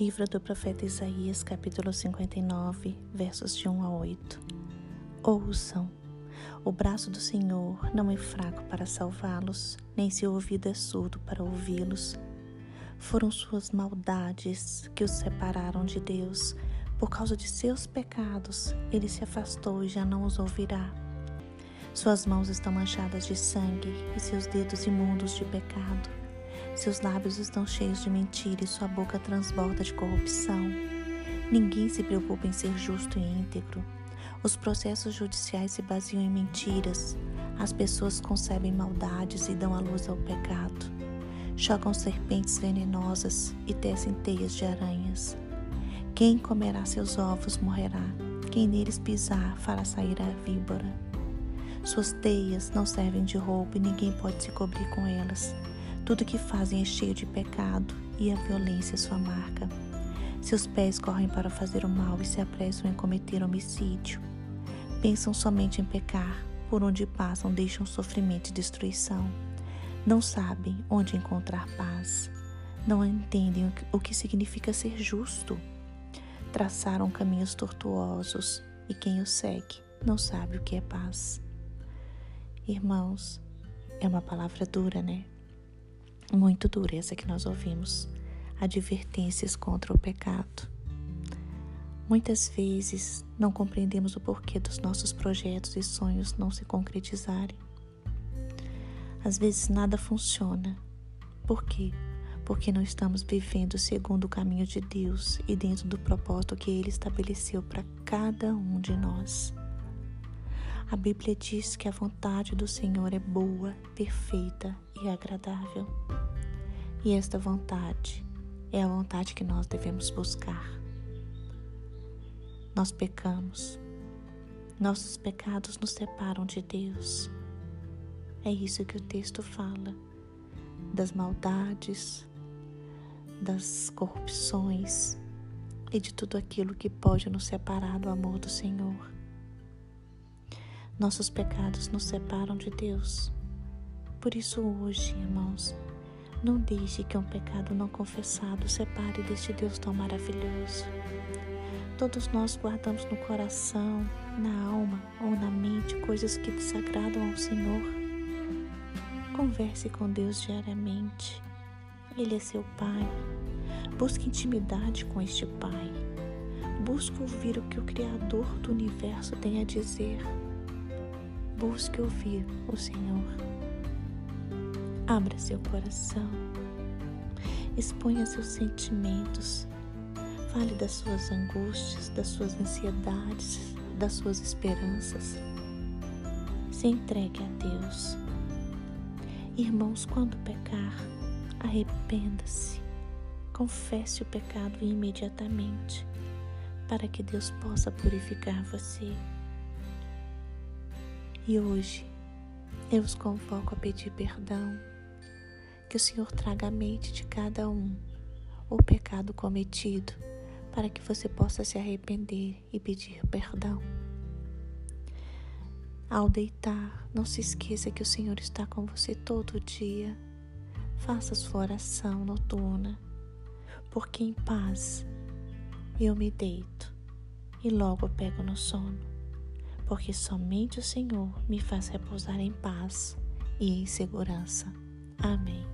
Livro do profeta Isaías, capítulo 59, versos de 1 a 8. Ouçam: o braço do Senhor não é fraco para salvá-los, nem seu ouvido é surdo para ouvi-los. Foram suas maldades que os separaram de Deus. Por causa de seus pecados, ele se afastou e já não os ouvirá. Suas mãos estão manchadas de sangue e seus dedos imundos de pecado. Seus lábios estão cheios de mentira e sua boca transborda de corrupção. Ninguém se preocupa em ser justo e íntegro. Os processos judiciais se baseiam em mentiras. As pessoas concebem maldades e dão à luz ao pecado. Chocam serpentes venenosas e tecem teias de aranhas. Quem comerá seus ovos morrerá. Quem neles pisar fará sair a víbora. Suas teias não servem de roupa e ninguém pode se cobrir com elas. Tudo que fazem é cheio de pecado e a violência é sua marca. Seus pés correm para fazer o mal e se apressam em cometer homicídio. Pensam somente em pecar, por onde passam deixam sofrimento e destruição. Não sabem onde encontrar paz. Não entendem o que significa ser justo. Traçaram caminhos tortuosos e quem os segue não sabe o que é paz. Irmãos, é uma palavra dura, né? Muito dureza que nós ouvimos, advertências contra o pecado. Muitas vezes não compreendemos o porquê dos nossos projetos e sonhos não se concretizarem. Às vezes nada funciona. Por quê? Porque não estamos vivendo segundo o caminho de Deus e dentro do propósito que Ele estabeleceu para cada um de nós. A Bíblia diz que a vontade do Senhor é boa, perfeita e agradável. E esta vontade é a vontade que nós devemos buscar. Nós pecamos, nossos pecados nos separam de Deus. É isso que o texto fala, das maldades, das corrupções e de tudo aquilo que pode nos separar do amor do Senhor. Nossos pecados nos separam de Deus. Por isso, hoje, irmãos, não deixe que um pecado não confessado separe deste Deus tão maravilhoso. Todos nós guardamos no coração, na alma ou na mente coisas que desagradam ao Senhor. Converse com Deus diariamente. Ele é seu Pai. Busque intimidade com este Pai. Busque ouvir o que o Criador do universo tem a dizer. Busque ouvir o Senhor. Abra seu coração. Exponha seus sentimentos. Fale das suas angústias, das suas ansiedades, das suas esperanças. Se entregue a Deus. Irmãos, quando pecar, arrependa-se. Confesse o pecado imediatamente, para que Deus possa purificar você. E hoje eu os convoco a pedir perdão, que o Senhor traga à mente de cada um o pecado cometido, para que você possa se arrepender e pedir perdão. Ao deitar, não se esqueça que o Senhor está com você todo dia. Faça sua oração noturna, porque em paz eu me deito e logo pego no sono porque somente o Senhor me faz repousar em paz e em segurança. Amém.